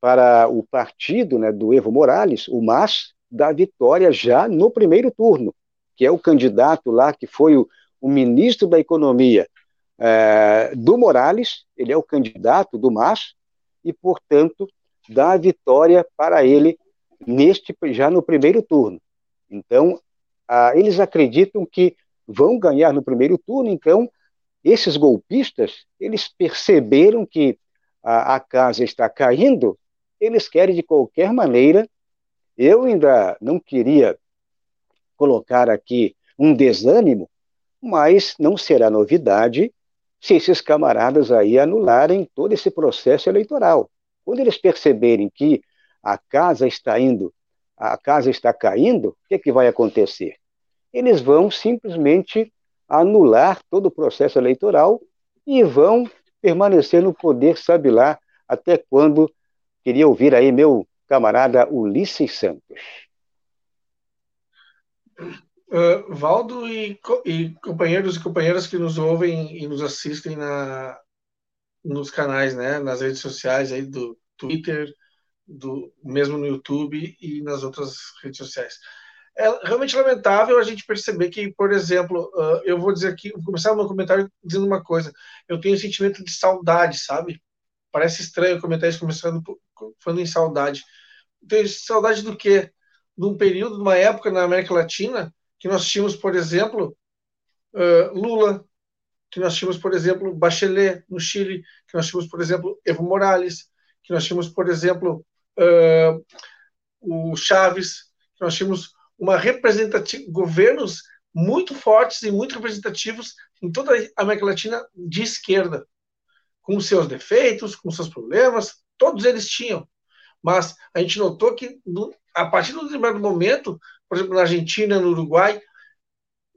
para o partido né, do Evo Morales, o MAS, da vitória já no primeiro turno, que é o candidato lá que foi o, o ministro da Economia é, do Morales, ele é o candidato do MAS, e, portanto, dá vitória para ele neste já no primeiro turno. Então, eles acreditam que vão ganhar no primeiro turno, então esses golpistas, eles perceberam que a, a casa está caindo, eles querem de qualquer maneira. Eu ainda não queria colocar aqui um desânimo, mas não será novidade se esses camaradas aí anularem todo esse processo eleitoral. Quando eles perceberem que a casa está indo, a casa está caindo, o que, é que vai acontecer? Eles vão simplesmente anular todo o processo eleitoral e vão permanecer no poder, sabe lá, até quando. Queria ouvir aí meu camarada Ulisses Santos. Uh, Valdo e, e, companheiros e companheiras que nos ouvem e nos assistem na, nos canais, né, nas redes sociais aí do Twitter, do mesmo no YouTube e nas outras redes sociais é realmente lamentável a gente perceber que, por exemplo, uh, eu vou dizer aqui, vou começar o meu comentário dizendo uma coisa. Eu tenho um sentimento de saudade, sabe? Parece estranho comentar isso começando falando em saudade. Tenho saudade do quê? De um período, de uma época na América Latina que nós tínhamos, por exemplo, uh, Lula, que nós tínhamos, por exemplo, Bachelet no Chile, que nós tínhamos, por exemplo, Evo Morales, que nós tínhamos, por exemplo, uh, o Chaves, que nós tínhamos uma representativa, governos muito fortes e muito representativos em toda a América Latina de esquerda, com seus defeitos, com seus problemas, todos eles tinham. Mas a gente notou que, a partir um determinado momento, por exemplo, na Argentina, no Uruguai,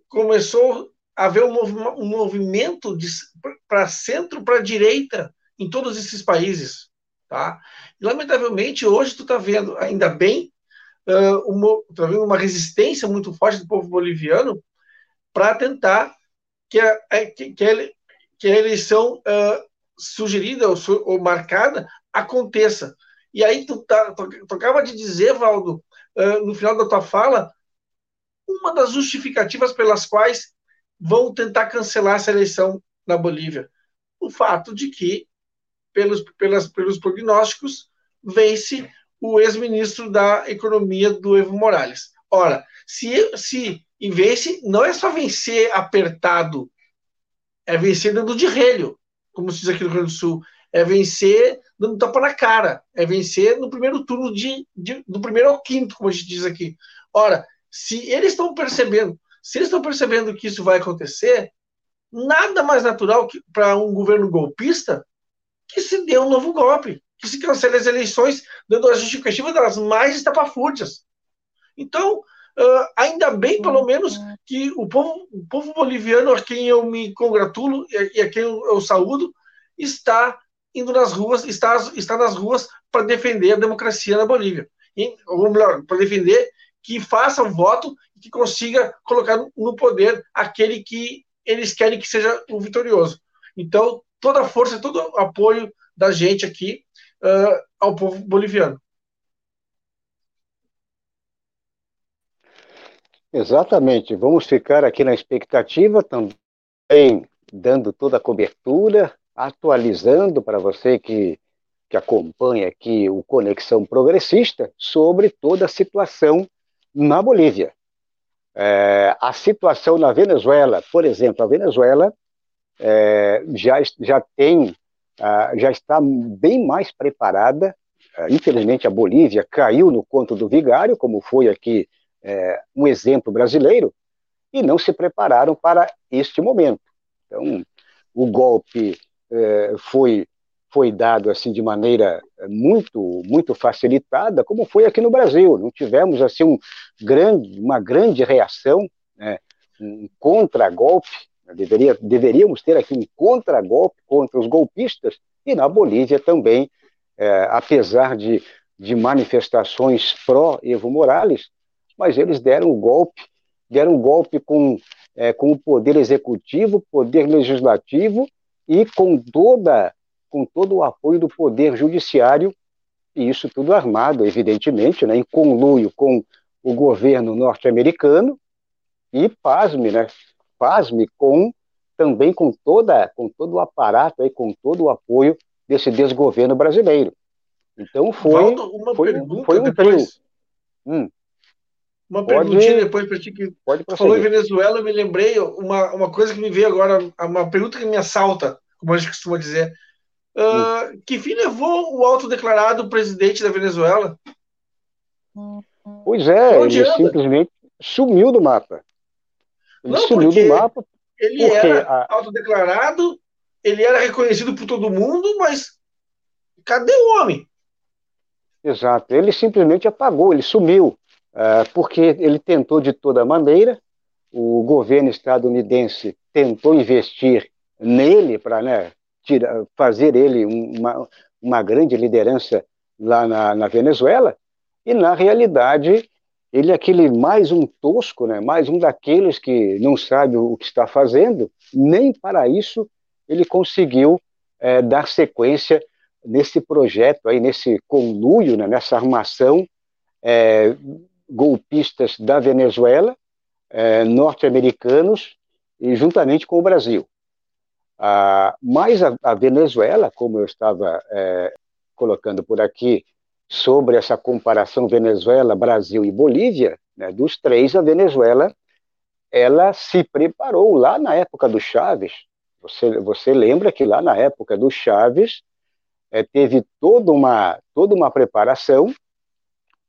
começou a haver um, um movimento para centro, para direita, em todos esses países. Tá? E, lamentavelmente, hoje tu está vendo, ainda bem, uh, uma, tá uma resistência muito forte do povo boliviano para tentar que a, que, que, a, que a eleição uh, sugerida ou, ou, marcada aconteça. E aí tu, tá, tu acaba de dizer, Valdo, uh, no final da tua fala, uma das justificativas pelas quais vão tentar cancelar essa eleição na Bolívia. O fato de que, pelos, pelas, pelos prognósticos, vence o ex-ministro da Economia do Evo Morales. Ora, se, se em vez não é só vencer apertado, é vencer dando de relho, como se diz aqui no Rio Grande do Sul, é vencer dando tapa na cara, é vencer no primeiro turno de, de do primeiro ao quinto, como a gente diz aqui. Ora, se eles estão percebendo, se eles estão percebendo que isso vai acontecer, nada mais natural para um governo golpista que se dê um novo golpe que se cancele as eleições, dando a justificativa das mais estapafúrdias. Então, uh, ainda bem, pelo menos, que o povo, o povo boliviano, a quem eu me congratulo e a quem eu, eu saúdo, está indo nas ruas, está, está nas ruas para defender a democracia na Bolívia. E, ou melhor, para defender que faça o voto e que consiga colocar no poder aquele que eles querem que seja o vitorioso. Então, toda a força, todo o apoio da gente aqui uh, ao povo boliviano. Exatamente. Vamos ficar aqui na expectativa também, dando toda a cobertura, atualizando para você que, que acompanha aqui o Conexão Progressista sobre toda a situação na Bolívia. É, a situação na Venezuela, por exemplo, a Venezuela é, já, já tem uh, já está bem mais preparada. Uh, infelizmente, a Bolívia caiu no conto do vigário, como foi aqui uh, um exemplo brasileiro, e não se prepararam para este momento. Então, o golpe eh, foi foi dado assim de maneira muito muito facilitada, como foi aqui no Brasil. Não tivemos assim um grande, uma grande reação, né, um contra-golpe Deveria, deveríamos ter aqui um contragolpe contra os golpistas e na Bolívia também, é, apesar de, de manifestações pró-Evo Morales, mas eles deram um golpe, deram um golpe com, é, com o poder executivo, poder legislativo e com toda, com todo o apoio do Poder Judiciário, e isso tudo armado, evidentemente, né, em conluio com o governo norte-americano, e pasme, né, pasme com também com toda com todo o aparato aí, com todo o apoio desse desgoverno brasileiro. Então foi Valdo, uma foi, pergunta foi um depois. trio. Hum. Uma pode, perguntinha depois para ti que pode falou em Venezuela, eu me lembrei uma, uma coisa que me veio agora, uma pergunta que me assalta, como a gente costuma dizer. Uh, que fim levou o autodeclarado presidente da Venezuela? Pois é, ele anda? simplesmente sumiu do mapa. Ele Não, sumiu do mapa. Ele era a... autodeclarado, ele era reconhecido por todo mundo, mas cadê o homem? Exato, ele simplesmente apagou, ele sumiu. Ah, porque ele tentou de toda maneira, o governo estadunidense tentou investir nele para né, fazer ele uma, uma grande liderança lá na, na, Venezuela, e na realidade ele é aquele mais um tosco, né, mais um daqueles que não sabe o que está fazendo, nem para isso ele conseguiu é, dar sequência nesse projeto aí, nesse conluio, né, nessa armação é, golpistas da Venezuela, é, norte-americanos, e juntamente com o Brasil. Ah, mas a, a, Venezuela, como eu estava é, colocando por aqui, sobre essa comparação Venezuela, Brasil e Bolívia, né, dos três, a Venezuela ela se preparou lá na época do Chaves. Você, você lembra que lá na época do Chaves é, teve toda uma, toda uma preparação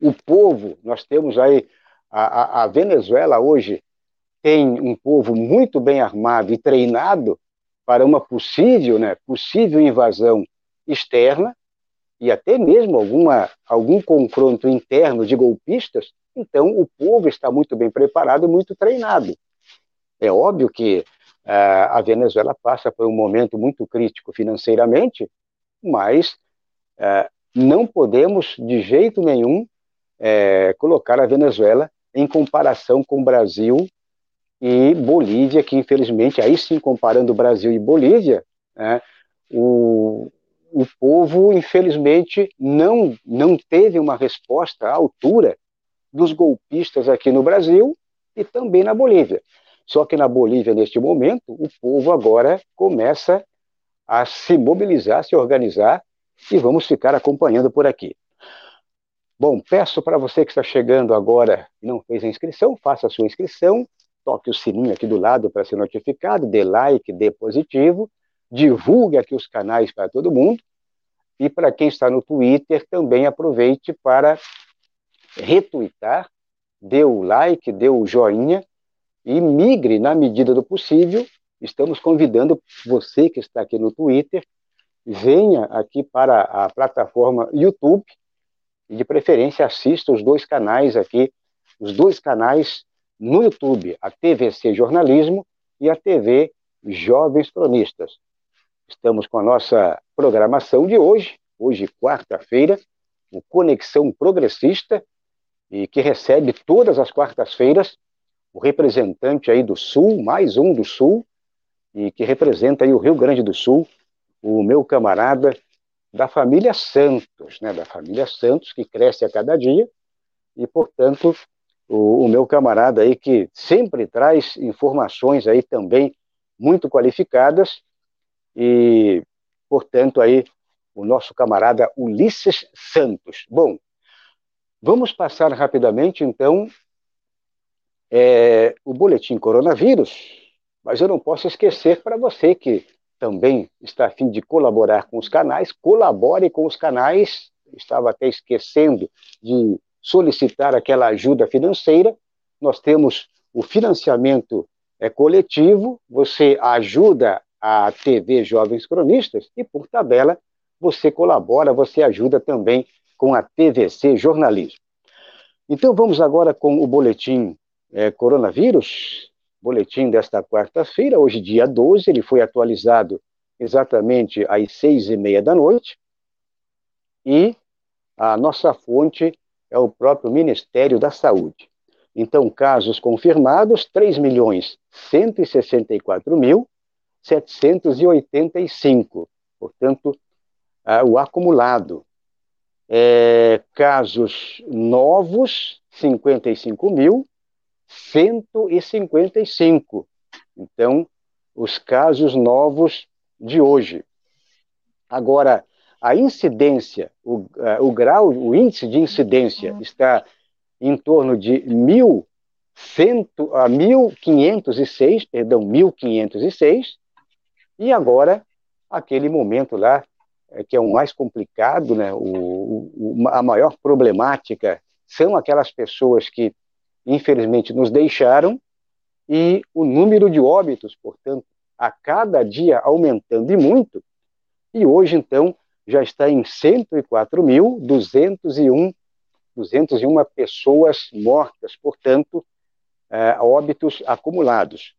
o povo, nós temos aí, a, a, Venezuela hoje tem um povo muito bem armado e treinado para uma possível, né, possível invasão externa e até mesmo alguma, algum confronto interno de golpistas, então o povo está muito bem preparado e muito treinado. É óbvio que uh, a Venezuela passa por um momento muito crítico financeiramente, mas uh, não podemos de jeito nenhum é, colocar a Venezuela em comparação com o Brasil e Bolívia, que infelizmente, aí sim, comparando Brasil e Bolívia, né, o, o povo, infelizmente, não, não teve uma resposta à altura dos golpistas aqui no Brasil e também na Bolívia. Só que na Bolívia, neste momento, o povo agora começa a se mobilizar, se organizar, e vamos ficar acompanhando por aqui. Bom, peço para você que está chegando agora e não fez a inscrição, faça a sua inscrição, toque o sininho aqui do lado para ser notificado, dê like, dê positivo, divulgue aqui os canais para todo mundo. E para quem está no Twitter, também aproveite para retweetar, dê o like, dê o joinha e migre na medida do possível. Estamos convidando você que está aqui no Twitter, venha aqui para a plataforma YouTube e de preferência assista os dois canais aqui, os dois canais no YouTube, a TVC Jornalismo e a TV Jovens Cronistas. Estamos com a nossa programação de hoje, hoje quarta-feira, o Conexão Progressista, e que recebe todas as quartas-feiras o representante aí do Sul, mais um do Sul, e que representa aí o Rio Grande do Sul, o meu camarada da família Santos, né, da família Santos, que cresce a cada dia, e, portanto, o, o, meu camarada aí que sempre traz informações aí também muito qualificadas, e, portanto, aí o nosso camarada Ulisses Santos. Bom, vamos passar rapidamente, então, é, o boletim coronavírus, mas eu não posso esquecer para você que também está a fim de colaborar com os canais, colabore com os canais. Estava até esquecendo de solicitar aquela ajuda financeira. Nós temos o financiamento é, coletivo, você ajuda a TV Jovens Cronistas e, por tabela, você colabora, você ajuda também com a TVC Jornalismo. Então vamos agora com o boletim é, coronavírus boletim desta quarta-feira, hoje dia 12, ele foi atualizado exatamente às seis e meia da noite, e a nossa fonte é o próprio Ministério da Saúde. Então, casos confirmados, 3 milhões 164 mil 785. Portanto, o acumulado. É, casos novos, 55.155. Então, os casos novos de hoje. Agora, a incidência, o, o grau, o índice de incidência está em torno de 1.100 a 1.506, perdão, 1.506, e agora aquele momento lá é, que é o mais complicado, né? O, o, a maior problemática são aquelas pessoas que infelizmente nos deixaram e o número de óbitos, portanto, a cada dia aumentando e muito, e hoje então já está em 104.201 201 pessoas mortas, portanto, é, óbitos acumulados.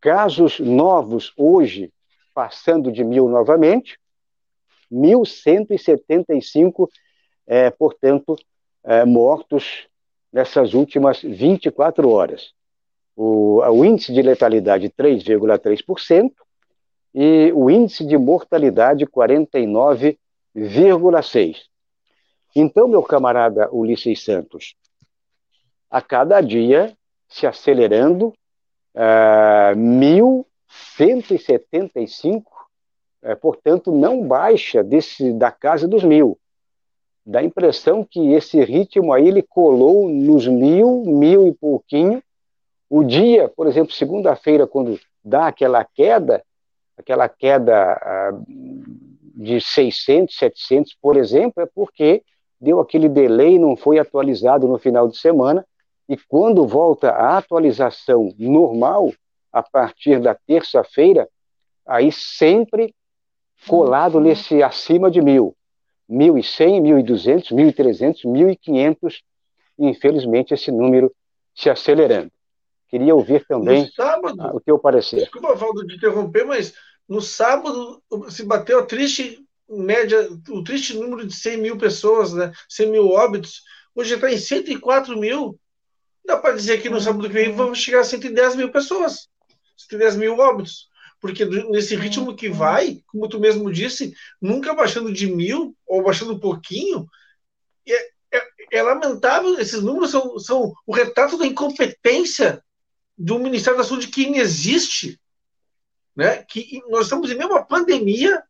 Casos novos hoje, passando de mil novamente, 1.175, é, portanto, é, mortos nessas últimas 24 horas. O, o índice de letalidade 3,3% e o índice de mortalidade 49,6%. Então, meu camarada Ulisses Santos, a cada dia se acelerando, uh, 1.175, uh, portanto, não baixa desse, da casa dos mil. Dá a impressão que esse ritmo aí ele colou nos mil, mil e pouquinho. O dia, por exemplo, segunda-feira, quando dá aquela queda, aquela queda uh, de 600, 700, por exemplo, é porque deu aquele delay, não foi atualizado no final de semana, e quando volta a atualização normal, a partir da terça-feira, aí sempre colado uhum. nesse acima de mil. 1.100, 1.200, 1.300, 1.500, infelizmente esse número se acelerando. Queria ouvir também sábado, o teu parecer. Desculpa, Valdo, de interromper, mas no sábado se bateu a triste média, o triste número de 100 mil pessoas, né? 100 mil óbitos, hoje está em 104 mil. Dá para dizer que no sábado que vem vamos chegar a 110 mil pessoas, 110 mil óbitos. Porque nesse ritmo que vai, como tu mesmo disse, nunca baixando de mil ou baixando um pouquinho, é, é, é lamentável. Esses números são, são o retrato da incompetência do Ministério da Saúde que inexiste. Né? Que nós estamos em meio a uma pandemia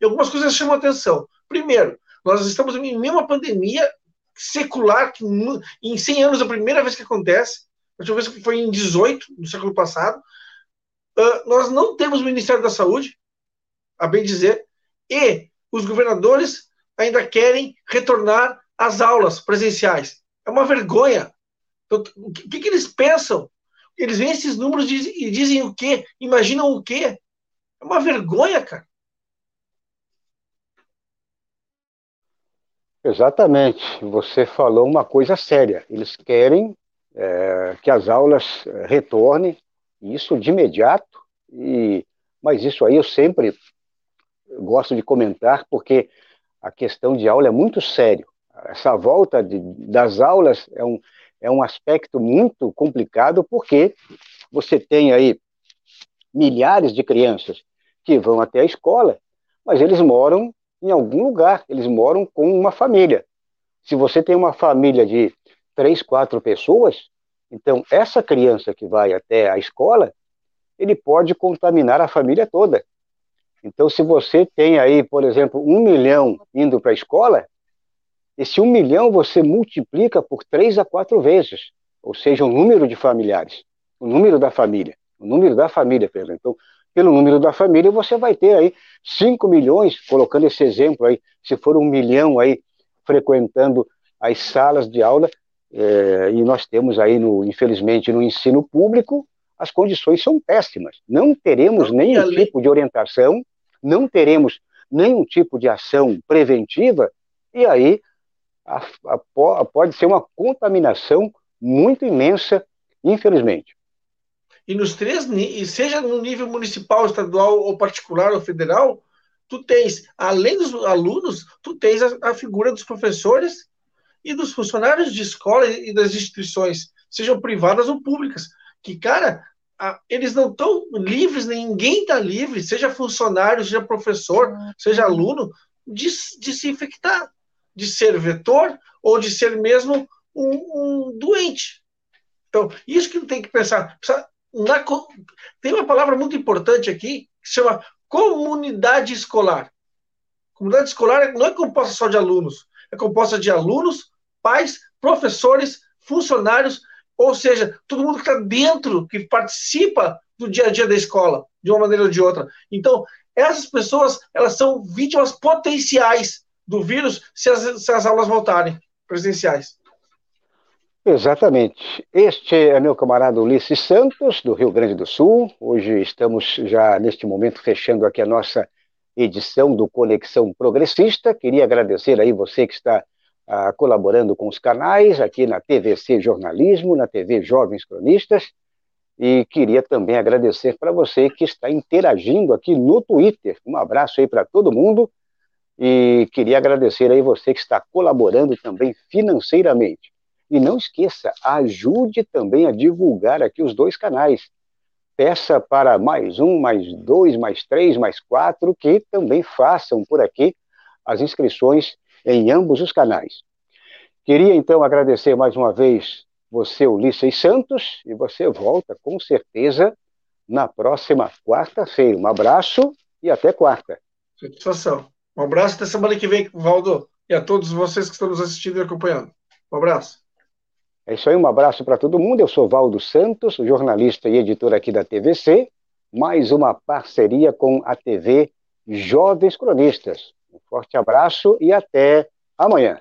e algumas coisas chamam atenção. Primeiro, nós estamos em meio a uma pandemia secular, que em 100 anos é a primeira vez que acontece, a última vez que foi em 18 do século passado. Nós não temos Ministério da Saúde, a bem dizer, e os governadores ainda querem retornar às aulas presenciais. É uma vergonha. Então, o que, que, eles pensam? Eles veem esses números e dizem o quê? Imaginam o quê? É uma vergonha, cara. Exatamente. Você falou uma coisa séria. Eles querem é, que as aulas é, retornem, isso de imediato, e, mas isso aí eu sempre gosto de comentar, porque a questão de aula é muito sério. Essa volta de, das aulas é um, é um aspecto muito complicado, porque você tem aí milhares de crianças que vão até a escola, mas eles moram em algum lugar, eles moram com uma família. Se você tem uma família de três, quatro pessoas, então essa criança que vai até a escola, ele pode contaminar a família toda. Então, se você tem aí, por exemplo, um milhão indo para a escola, esse um milhão você multiplica por três a quatro vezes, ou seja, o número de familiares, o número da família, o número da família, perdão. Então, pelo número da família, você vai ter aí 5 milhões, colocando esse exemplo aí, se for um milhão aí frequentando as salas de aula, é, e nós temos aí, no, infelizmente, no ensino público, as condições são péssimas. Não teremos nenhum tipo de orientação, não teremos nenhum tipo de ação preventiva, e aí a, a, a, pode ser uma contaminação muito imensa, infelizmente. E nos três, seja no nível municipal, estadual ou particular ou federal, tu tens, além dos alunos, tu tens a, a figura dos professores e dos funcionários de escola e das instituições, sejam privadas ou públicas, que, cara, eles não estão livres, ninguém está livre, seja funcionário, seja professor, seja aluno, de, de se infectar, de ser vetor ou de ser mesmo um, um doente. Então, isso que tem que pensar. Na, tem uma palavra muito importante aqui que se chama comunidade escolar. Comunidade escolar não é composta só de alunos, é composta de alunos, pais, professores, funcionários, ou seja, todo mundo que está dentro, que participa do dia a dia da escola, de uma maneira ou de outra. Então, essas pessoas, elas são vítimas potenciais do vírus se as, se as aulas voltarem presenciais. Exatamente. Este é meu camarada Ulisses Santos, do Rio Grande do Sul. Hoje estamos já, neste momento, fechando aqui a nossa edição do Conexão Progressista. Queria agradecer aí você que está ah, colaborando com os canais, aqui na TVC Jornalismo, na TV Jovens Cronistas, e queria também agradecer para você que está interagindo aqui no Twitter. Um abraço aí para todo mundo e queria agradecer aí você que está colaborando também financeiramente. E não esqueça, ajude também a divulgar aqui os dois canais. Peça para mais um, mais dois, mais três, mais quatro que também façam por aqui as inscrições em ambos os canais. Queria então agradecer mais uma vez você, Ulisses Santos, e você volta com certeza na próxima quarta-feira. Um abraço e até quarta. Satisfação. Um abraço até semana que vem, Valdo, e a todos vocês que estão nos assistindo e acompanhando. Um abraço. É isso aí, um abraço para todo mundo. Eu sou Valdo Santos, jornalista e editor aqui da TVC. Mais uma parceria com a TV Jovens Cronistas. Um forte abraço e até amanhã.